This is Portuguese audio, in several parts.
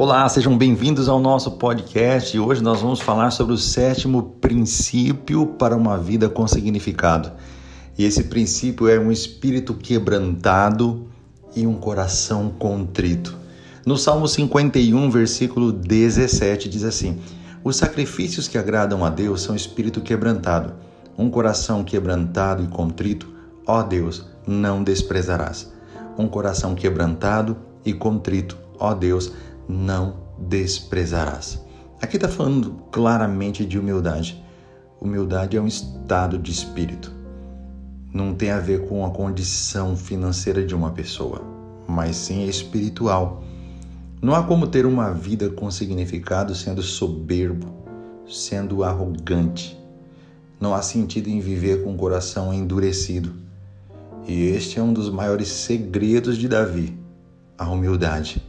Olá, sejam bem-vindos ao nosso podcast. Hoje nós vamos falar sobre o sétimo princípio para uma vida com significado. E esse princípio é um espírito quebrantado e um coração contrito. No Salmo 51, versículo 17, diz assim: Os sacrifícios que agradam a Deus são espírito quebrantado, um coração quebrantado e contrito, ó Deus, não desprezarás. Um coração quebrantado e contrito, ó Deus, não desprezarás. Aqui está falando claramente de humildade. Humildade é um estado de espírito. Não tem a ver com a condição financeira de uma pessoa, mas sim espiritual. Não há como ter uma vida com significado sendo soberbo, sendo arrogante. Não há sentido em viver com o coração endurecido. E este é um dos maiores segredos de Davi, a humildade.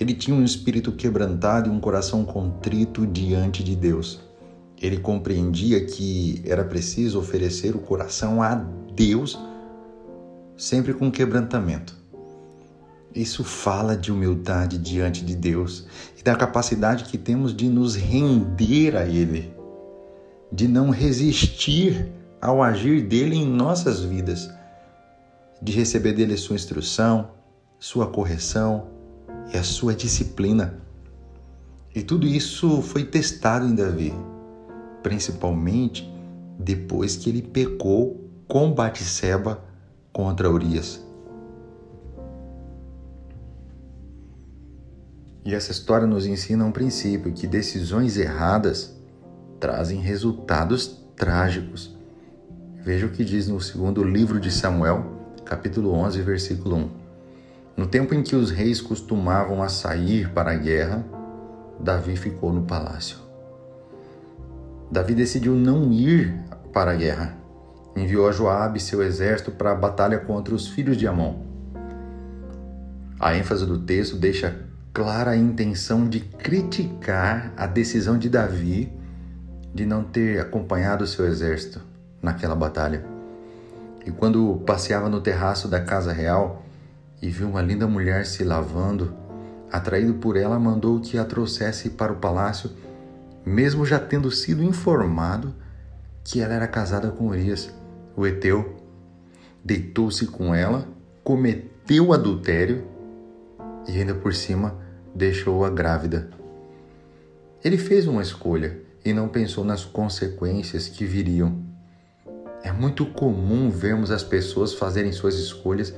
Ele tinha um espírito quebrantado e um coração contrito diante de Deus. Ele compreendia que era preciso oferecer o coração a Deus sempre com quebrantamento. Isso fala de humildade diante de Deus e da capacidade que temos de nos render a Ele, de não resistir ao agir dele em nossas vidas, de receber dele sua instrução, sua correção, e a sua disciplina. E tudo isso foi testado em Davi, principalmente depois que ele pecou com Batseba contra Urias. E essa história nos ensina um princípio que decisões erradas trazem resultados trágicos. Veja o que diz no segundo livro de Samuel, capítulo 11, versículo 1. No tempo em que os reis costumavam a sair para a guerra, Davi ficou no palácio. Davi decidiu não ir para a guerra. Enviou a Joabe seu exército para a batalha contra os filhos de Amon. A ênfase do texto deixa clara a intenção de criticar a decisão de Davi de não ter acompanhado seu exército naquela batalha. E quando passeava no terraço da casa real, e viu uma linda mulher se lavando. Atraído por ela, mandou que a trouxesse para o palácio, mesmo já tendo sido informado que ela era casada com Urias, o Eteu. Deitou-se com ela, cometeu adultério e ainda por cima deixou-a grávida. Ele fez uma escolha e não pensou nas consequências que viriam. É muito comum vermos as pessoas fazerem suas escolhas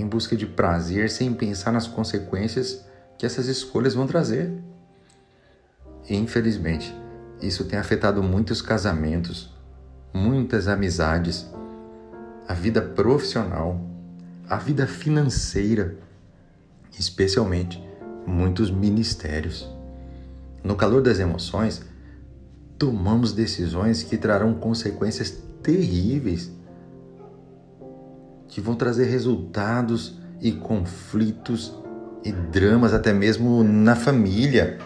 em busca de prazer sem pensar nas consequências que essas escolhas vão trazer. Infelizmente, isso tem afetado muitos casamentos, muitas amizades, a vida profissional, a vida financeira, especialmente muitos ministérios. No calor das emoções, tomamos decisões que trarão consequências terríveis que vão trazer resultados e conflitos e dramas até mesmo na família.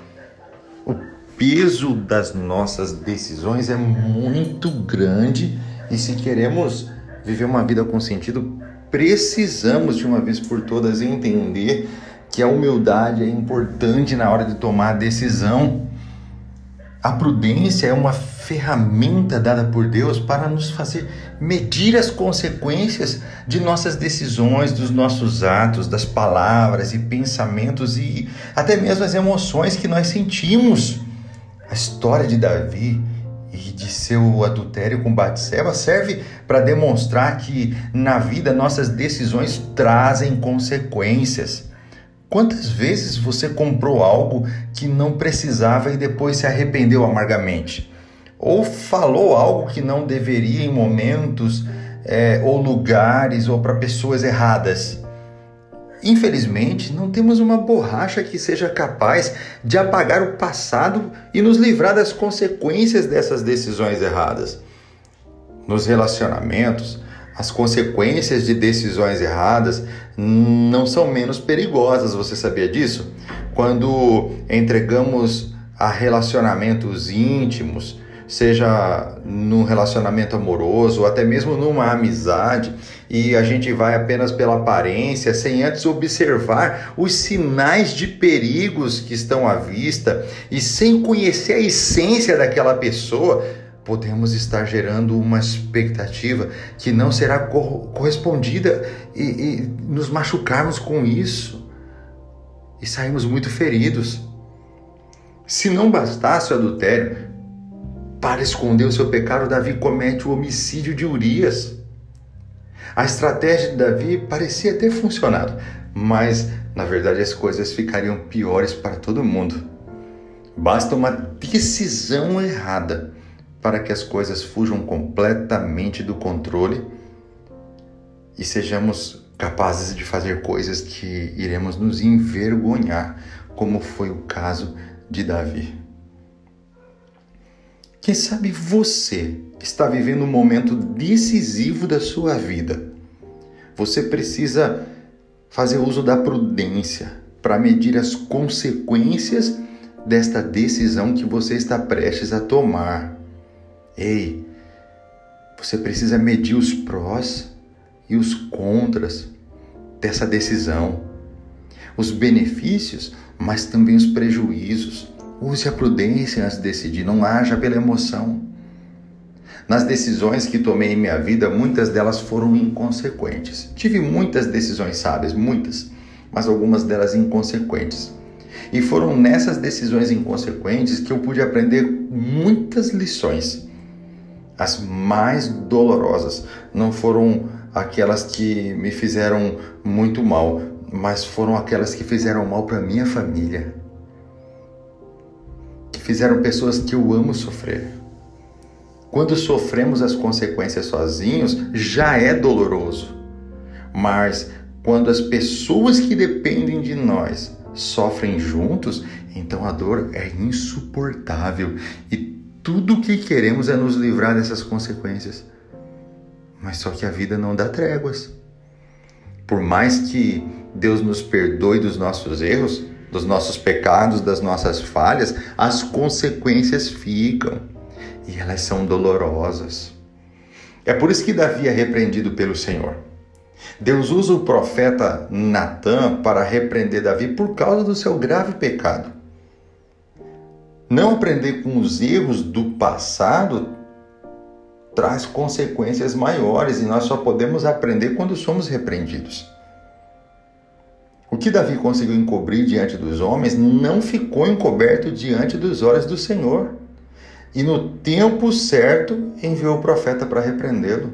O peso das nossas decisões é muito grande e se queremos viver uma vida com sentido, precisamos de uma vez por todas entender que a humildade é importante na hora de tomar a decisão. A prudência é uma ferramenta dada por Deus para nos fazer medir as consequências de nossas decisões, dos nossos atos, das palavras e pensamentos e até mesmo as emoções que nós sentimos. A história de Davi e de seu adultério com Batseba serve para demonstrar que na vida nossas decisões trazem consequências. Quantas vezes você comprou algo que não precisava e depois se arrependeu amargamente? ou falou algo que não deveria em momentos é, ou lugares ou para pessoas erradas. Infelizmente, não temos uma borracha que seja capaz de apagar o passado e nos livrar das consequências dessas decisões erradas. Nos relacionamentos, as consequências de decisões erradas não são menos perigosas, você sabia disso? Quando entregamos a relacionamentos íntimos, seja num relacionamento amoroso ou até mesmo numa amizade, e a gente vai apenas pela aparência, sem antes observar os sinais de perigos que estão à vista e sem conhecer a essência daquela pessoa, podemos estar gerando uma expectativa que não será correspondida e, e nos machucarmos com isso e saímos muito feridos. Se não bastasse o adultério, para esconder o seu pecado, Davi comete o homicídio de Urias. A estratégia de Davi parecia ter funcionado, mas na verdade as coisas ficariam piores para todo mundo. Basta uma decisão errada para que as coisas fujam completamente do controle e sejamos capazes de fazer coisas que iremos nos envergonhar, como foi o caso de Davi. Quem sabe você está vivendo um momento decisivo da sua vida. Você precisa fazer uso da prudência para medir as consequências desta decisão que você está prestes a tomar. Ei, você precisa medir os prós e os contras dessa decisão, os benefícios, mas também os prejuízos. Use a prudência antes de decidir, não haja pela emoção. Nas decisões que tomei em minha vida, muitas delas foram inconsequentes. Tive muitas decisões sábias, muitas, mas algumas delas inconsequentes. E foram nessas decisões inconsequentes que eu pude aprender muitas lições as mais dolorosas não foram aquelas que me fizeram muito mal, mas foram aquelas que fizeram mal para minha família. Que fizeram pessoas que eu amo sofrer. Quando sofremos as consequências sozinhos, já é doloroso. Mas quando as pessoas que dependem de nós sofrem juntos, então a dor é insuportável e tudo o que queremos é nos livrar dessas consequências. Mas só que a vida não dá tréguas. Por mais que Deus nos perdoe dos nossos erros, dos nossos pecados, das nossas falhas, as consequências ficam e elas são dolorosas. É por isso que Davi é repreendido pelo Senhor. Deus usa o profeta Natã para repreender Davi por causa do seu grave pecado. Não aprender com os erros do passado traz consequências maiores e nós só podemos aprender quando somos repreendidos. O que Davi conseguiu encobrir diante dos homens não ficou encoberto diante dos olhos do Senhor. E no tempo certo enviou o profeta para repreendê-lo.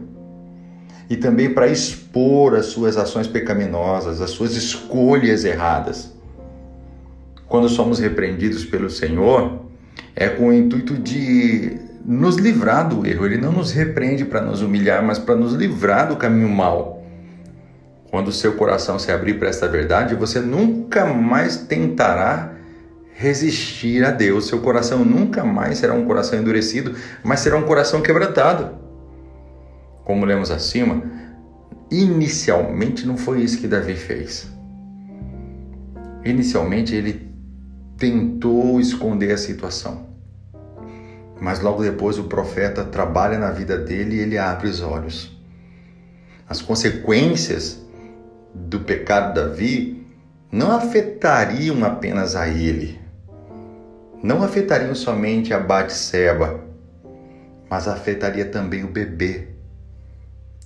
E também para expor as suas ações pecaminosas, as suas escolhas erradas. Quando somos repreendidos pelo Senhor, é com o intuito de nos livrar do erro. Ele não nos repreende para nos humilhar, mas para nos livrar do caminho mau. Quando o seu coração se abrir para esta verdade, você nunca mais tentará resistir a Deus. Seu coração nunca mais será um coração endurecido, mas será um coração quebrantado. Como lemos acima, inicialmente não foi isso que Davi fez. Inicialmente ele tentou esconder a situação. Mas logo depois o profeta trabalha na vida dele e ele abre os olhos. As consequências do pecado de Davi não afetariam apenas a ele, não afetariam somente a Batseba, mas afetaria também o bebê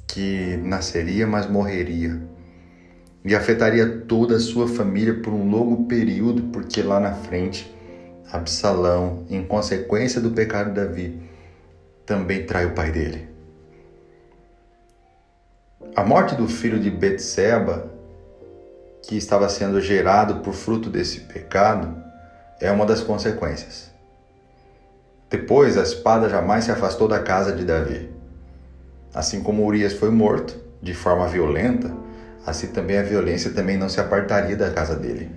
que nasceria, mas morreria e afetaria toda a sua família por um longo período, porque lá na frente, Absalão, em consequência do pecado de Davi, também trai o pai dele. A morte do filho de Betseba, que estava sendo gerado por fruto desse pecado, é uma das consequências. Depois, a espada jamais se afastou da casa de Davi. Assim como Urias foi morto de forma violenta, assim também a violência também não se apartaria da casa dele.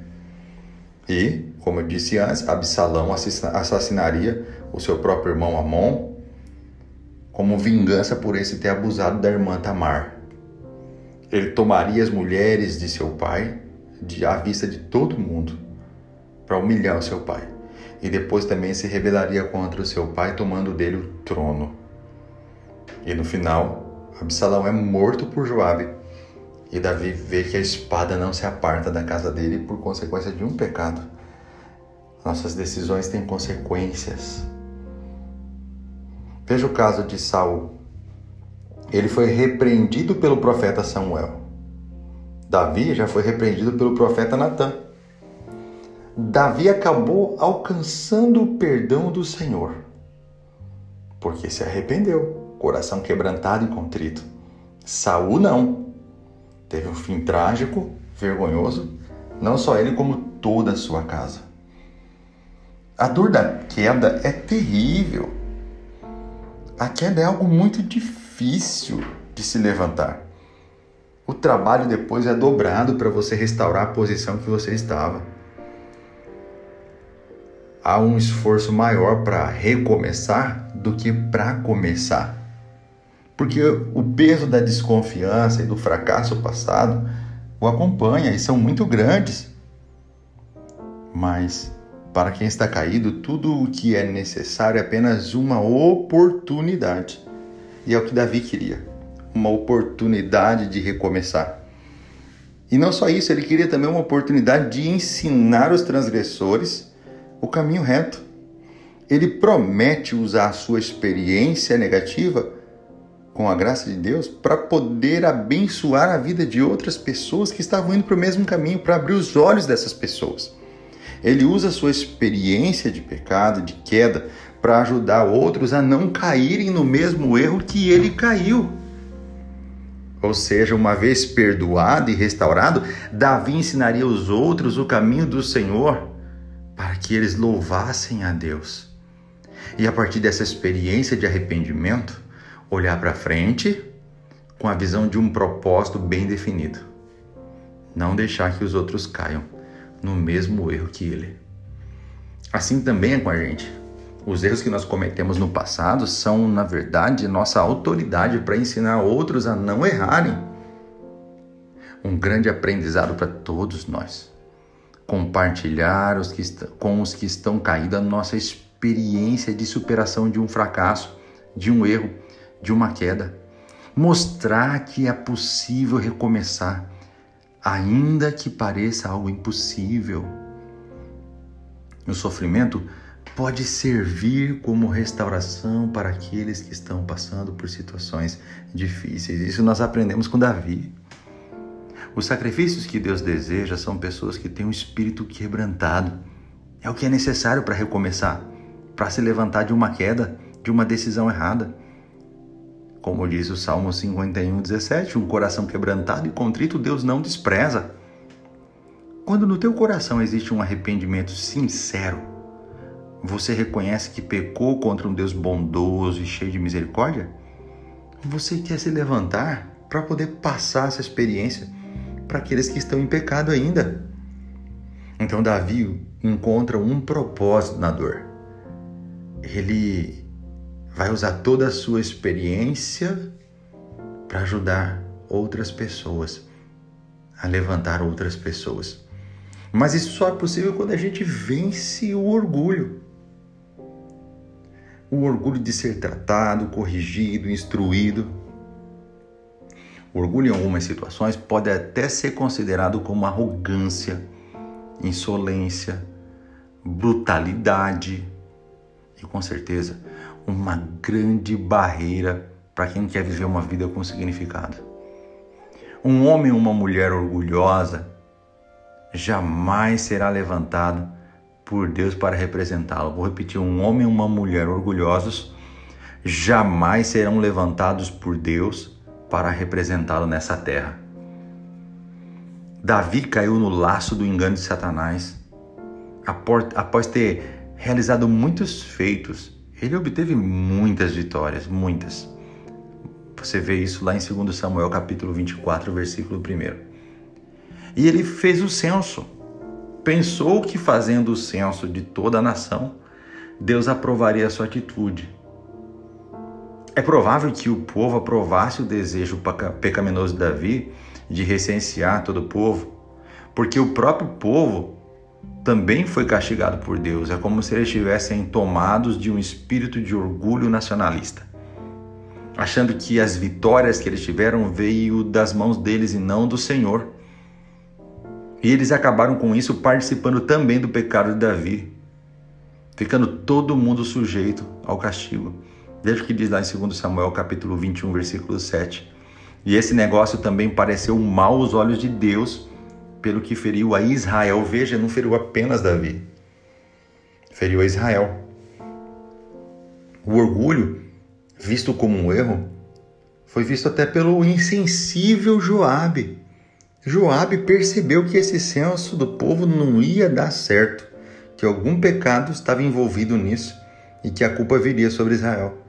E, como eu disse antes, Absalão assassinaria o seu próprio irmão Amon como vingança por esse ter abusado da irmã Tamar. Ele tomaria as mulheres de seu pai de, à vista de todo mundo para humilhar o seu pai. e depois também se rebelaria contra o seu pai, tomando dele o trono. E no final, Absalão é morto por Joabe. E Davi vê que a espada não se aparta da casa dele por consequência de um pecado. Nossas decisões têm consequências. Veja o caso de Saul. Ele foi repreendido pelo profeta Samuel. Davi já foi repreendido pelo profeta Natan. Davi acabou alcançando o perdão do Senhor, porque se arrependeu, coração quebrantado e contrito. Saul não. Teve um fim trágico, vergonhoso, não só ele como toda a sua casa. A dor da queda é terrível. A queda é algo muito difícil de se levantar. O trabalho depois é dobrado para você restaurar a posição que você estava. Há um esforço maior para recomeçar do que para começar. Porque o peso da desconfiança e do fracasso passado o acompanha e são muito grandes. Mas para quem está caído, tudo o que é necessário é apenas uma oportunidade. E é o que Davi queria: uma oportunidade de recomeçar. E não só isso, ele queria também uma oportunidade de ensinar os transgressores o caminho reto. Ele promete usar a sua experiência negativa com a graça de Deus para poder abençoar a vida de outras pessoas que estavam indo para o mesmo caminho, para abrir os olhos dessas pessoas. Ele usa a sua experiência de pecado, de queda, para ajudar outros a não caírem no mesmo erro que ele caiu. Ou seja, uma vez perdoado e restaurado, Davi ensinaria os outros o caminho do Senhor para que eles louvassem a Deus. E a partir dessa experiência de arrependimento, olhar para frente com a visão de um propósito bem definido. Não deixar que os outros caiam no mesmo erro que ele. Assim também é com a gente. Os erros que nós cometemos no passado são, na verdade, nossa autoridade para ensinar outros a não errarem. Um grande aprendizado para todos nós. Compartilhar os que com os que estão caídos a nossa experiência de superação de um fracasso, de um erro, de uma queda. Mostrar que é possível recomeçar ainda que pareça algo impossível. O sofrimento pode servir como restauração para aqueles que estão passando por situações difíceis. Isso nós aprendemos com Davi. Os sacrifícios que Deus deseja são pessoas que têm um espírito quebrantado. É o que é necessário para recomeçar, para se levantar de uma queda, de uma decisão errada. Como diz o Salmo 51, 17, um coração quebrantado e contrito Deus não despreza. Quando no teu coração existe um arrependimento sincero, você reconhece que pecou contra um Deus bondoso e cheio de misericórdia, você quer se levantar para poder passar essa experiência para aqueles que estão em pecado ainda. Então Davi encontra um propósito na dor. Ele vai usar toda a sua experiência para ajudar outras pessoas, a levantar outras pessoas. Mas isso só é possível quando a gente vence o orgulho. O orgulho de ser tratado, corrigido, instruído. O orgulho, em algumas situações, pode até ser considerado como arrogância, insolência, brutalidade. E com certeza, uma grande barreira para quem quer viver uma vida com significado. Um homem ou uma mulher orgulhosa jamais será levantado por Deus para representá-lo. Vou repetir: um homem e uma mulher orgulhosos jamais serão levantados por Deus para representá-lo nessa terra. Davi caiu no laço do engano de Satanás após ter realizado muitos feitos ele obteve muitas vitórias, muitas. Você vê isso lá em 2 Samuel capítulo 24, versículo 1. E ele fez o censo. Pensou que fazendo o censo de toda a nação, Deus aprovaria a sua atitude. É provável que o povo aprovasse o desejo pecaminoso de Davi de recensear todo o povo, porque o próprio povo também foi castigado por Deus. É como se eles estivessem tomados de um espírito de orgulho nacionalista, achando que as vitórias que eles tiveram veio das mãos deles e não do Senhor. E eles acabaram com isso participando também do pecado de Davi, ficando todo mundo sujeito ao castigo. Veja o que diz lá em 2 Samuel capítulo 21, versículo 7. E esse negócio também pareceu mal aos olhos de Deus, pelo que feriu a Israel. Veja, não feriu apenas Davi, feriu a Israel. O orgulho, visto como um erro, foi visto até pelo insensível Joabe. Joabe percebeu que esse censo do povo não ia dar certo, que algum pecado estava envolvido nisso e que a culpa viria sobre Israel.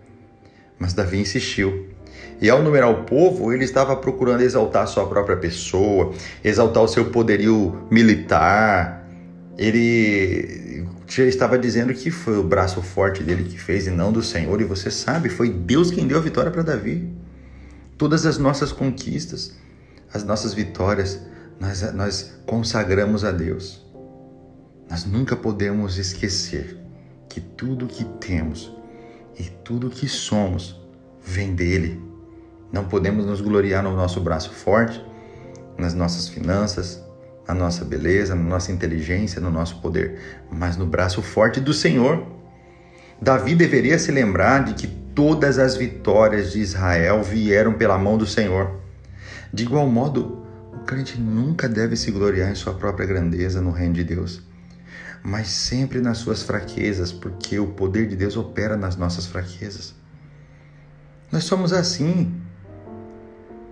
Mas Davi insistiu. E ao numerar o povo, ele estava procurando exaltar sua própria pessoa, exaltar o seu poderio militar. Ele já estava dizendo que foi o braço forte dele que fez e não do Senhor. E você sabe, foi Deus quem deu a vitória para Davi. Todas as nossas conquistas, as nossas vitórias, nós, nós consagramos a Deus. Nós nunca podemos esquecer que tudo que temos e tudo que somos vem dele. Não podemos nos gloriar no nosso braço forte, nas nossas finanças, na nossa beleza, na nossa inteligência, no nosso poder, mas no braço forte do Senhor. Davi deveria se lembrar de que todas as vitórias de Israel vieram pela mão do Senhor. De igual modo, o crente nunca deve se gloriar em sua própria grandeza no reino de Deus mas sempre nas suas fraquezas, porque o poder de Deus opera nas nossas fraquezas. Nós somos assim.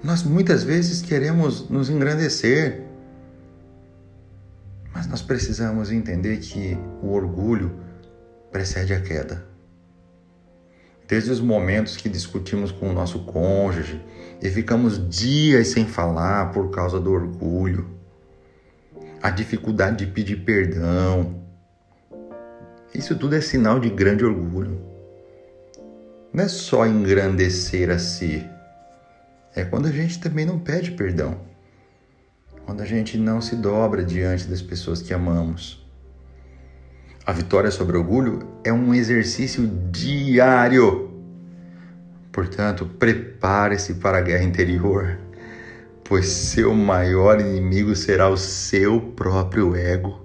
Nós muitas vezes queremos nos engrandecer, mas nós precisamos entender que o orgulho precede a queda. Desde os momentos que discutimos com o nosso cônjuge e ficamos dias sem falar por causa do orgulho, a dificuldade de pedir perdão, isso tudo é sinal de grande orgulho. Não é só engrandecer a si, é quando a gente também não pede perdão, quando a gente não se dobra diante das pessoas que amamos. A vitória sobre orgulho é um exercício diário. Portanto, prepare-se para a guerra interior, pois seu maior inimigo será o seu próprio ego.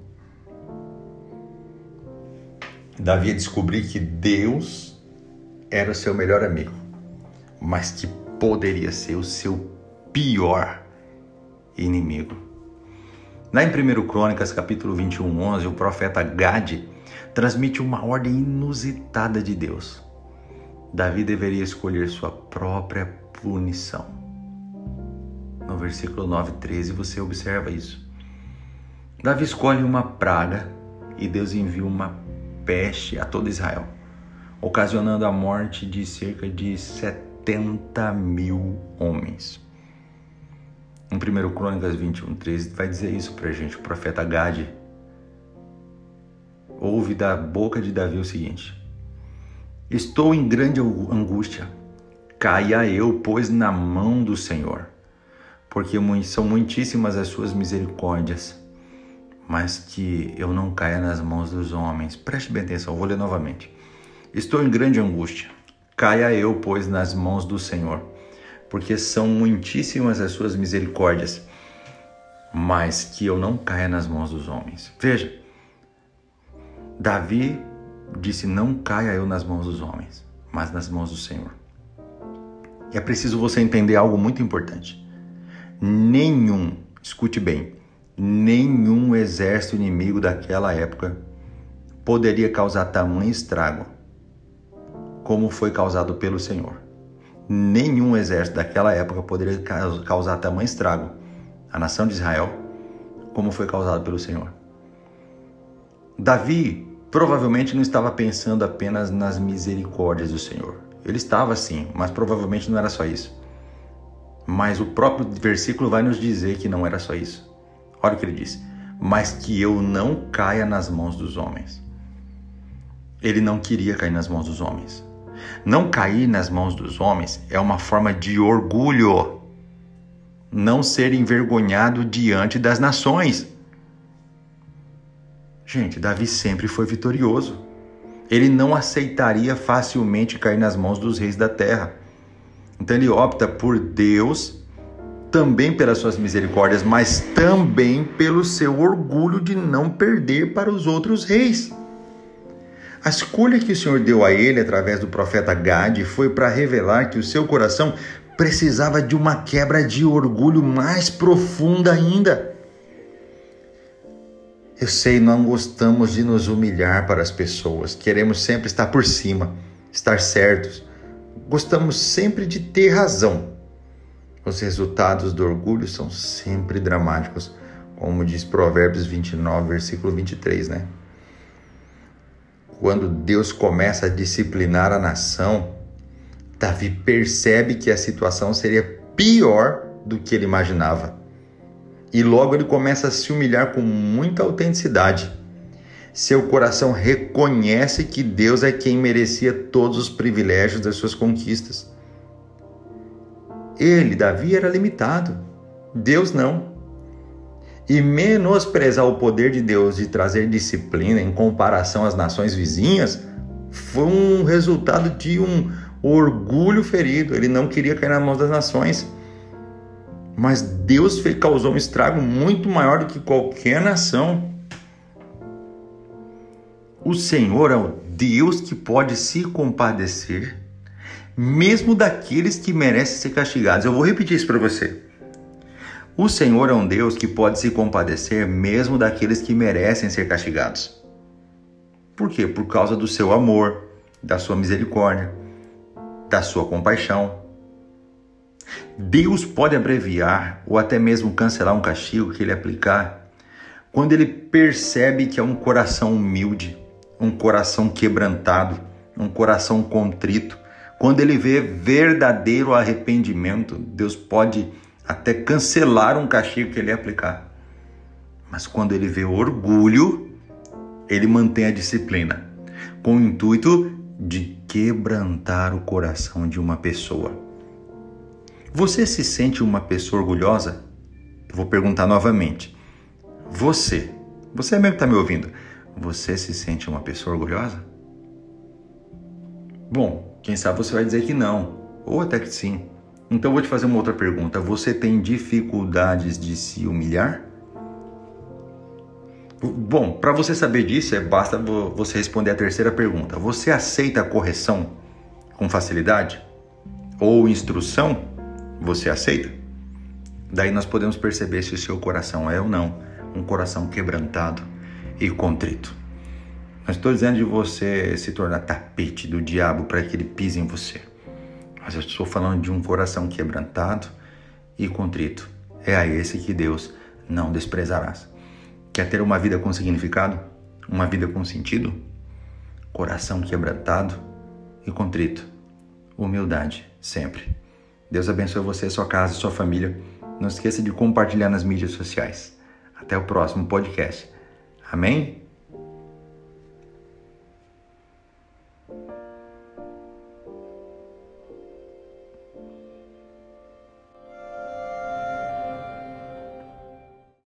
Davi descobriu que Deus era seu melhor amigo, mas que poderia ser o seu pior inimigo. Lá em 1 Crônicas, capítulo 21, 11, o profeta Gade transmite uma ordem inusitada de Deus. Davi deveria escolher sua própria punição. No versículo 9, 13, você observa isso. Davi escolhe uma praga e Deus envia uma peste a todo Israel, ocasionando a morte de cerca de 70 mil homens. Em 1 Crônicas 21, 13, vai dizer isso para a gente. O profeta Gade ouve da boca de Davi o seguinte: Estou em grande angústia, caia eu, pois, na mão do Senhor, porque são muitíssimas as suas misericórdias mas que eu não caia nas mãos dos homens. Preste bem atenção, vou ler novamente. Estou em grande angústia. Caia eu, pois, nas mãos do Senhor, porque são muitíssimas as suas misericórdias, mas que eu não caia nas mãos dos homens. Veja, Davi disse: Não caia eu nas mãos dos homens, mas nas mãos do Senhor. E é preciso você entender algo muito importante. Nenhum, escute bem, nenhum exército inimigo daquela época poderia causar tamanho estrago como foi causado pelo Senhor. Nenhum exército daquela época poderia causar tamanho estrago à nação de Israel como foi causado pelo Senhor. Davi provavelmente não estava pensando apenas nas misericórdias do Senhor. Ele estava sim, mas provavelmente não era só isso. Mas o próprio versículo vai nos dizer que não era só isso. Olha o que ele diz: Mas que eu não caia nas mãos dos homens. Ele não queria cair nas mãos dos homens. Não cair nas mãos dos homens é uma forma de orgulho. Não ser envergonhado diante das nações. Gente, Davi sempre foi vitorioso. Ele não aceitaria facilmente cair nas mãos dos reis da terra. Então ele opta por Deus, também pelas suas misericórdias, mas também pelo seu orgulho de não perder para os outros reis. A escolha que o Senhor deu a ele através do profeta Gade foi para revelar que o seu coração precisava de uma quebra de orgulho mais profunda ainda. Eu sei, não gostamos de nos humilhar para as pessoas, queremos sempre estar por cima, estar certos. Gostamos sempre de ter razão. Os resultados do orgulho são sempre dramáticos, como diz Provérbios 29, versículo 23, né? Quando Deus começa a disciplinar a nação, Davi percebe que a situação seria pior do que ele imaginava. E logo ele começa a se humilhar com muita autenticidade. Seu coração reconhece que Deus é quem merecia todos os privilégios das suas conquistas. Ele, Davi, era limitado, Deus não. E menosprezar o poder de Deus de trazer disciplina em comparação às nações vizinhas foi um resultado de um orgulho ferido. Ele não queria cair nas mãos das nações. Mas Deus causou um estrago muito maior do que qualquer nação. O Senhor é o Deus que pode se compadecer, mesmo daqueles que merecem ser castigados. Eu vou repetir isso para você. O Senhor é um Deus que pode se compadecer, mesmo daqueles que merecem ser castigados. Por quê? Por causa do seu amor, da sua misericórdia, da sua compaixão. Deus pode abreviar ou até mesmo cancelar um castigo que ele aplicar quando ele percebe que é um coração humilde, um coração quebrantado, um coração contrito. Quando ele vê verdadeiro arrependimento, Deus pode até cancelar um castigo que ele aplicar. Mas quando ele vê orgulho, ele mantém a disciplina, com o intuito de quebrantar o coração de uma pessoa. Você se sente uma pessoa orgulhosa? Eu vou perguntar novamente. Você, você mesmo que está me ouvindo, você se sente uma pessoa orgulhosa? Bom, quem sabe você vai dizer que não, ou até que sim. Então vou te fazer uma outra pergunta. Você tem dificuldades de se humilhar? Bom, para você saber disso, é basta você responder a terceira pergunta. Você aceita a correção com facilidade? Ou instrução? Você aceita? Daí nós podemos perceber se o seu coração é ou não um coração quebrantado e contrito. Não estou dizendo de você se tornar tapete do diabo para que ele pise em você. Mas eu estou falando de um coração quebrantado e contrito. É a esse que Deus não desprezarás. Quer ter uma vida com significado? Uma vida com sentido? Coração quebrantado e contrito. Humildade sempre. Deus abençoe você, sua casa, sua família. Não esqueça de compartilhar nas mídias sociais. Até o próximo podcast. Amém?